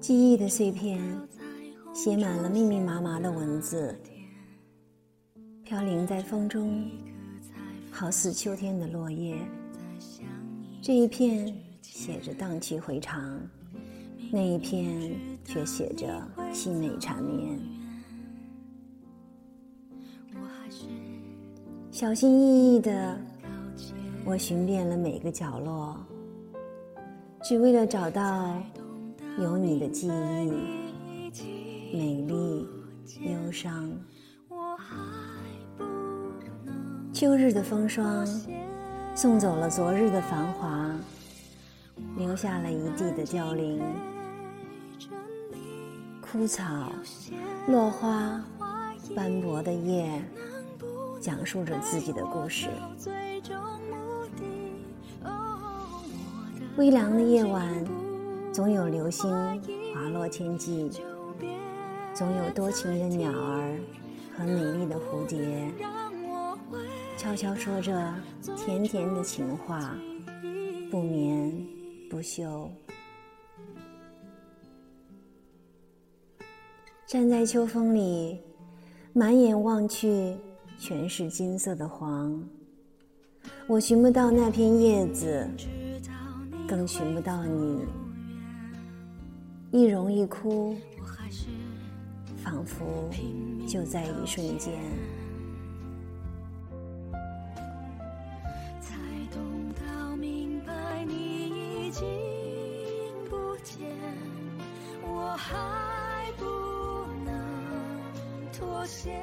记忆的碎片，写满了密密麻麻的文字，飘零在风中，好似秋天的落叶。这一片写着荡气回肠，那一片却写着凄美缠绵。小心翼翼的，我寻遍了每个角落，只为了找到。有你的记忆，美丽，忧伤。秋日的风霜，送走了昨日的繁华，留下了一地的凋零。枯草，落花，斑驳的叶，讲述着自己的故事。微凉的夜晚。总有流星滑落天际，总有多情的鸟儿和美丽的蝴蝶，悄悄说着甜甜的情话，不眠不休。站在秋风里，满眼望去全是金色的黄，我寻不到那片叶子，更寻不到你。一荣一枯，仿佛就在一瞬间。才懂到明白，你已经不见，我还不能妥协。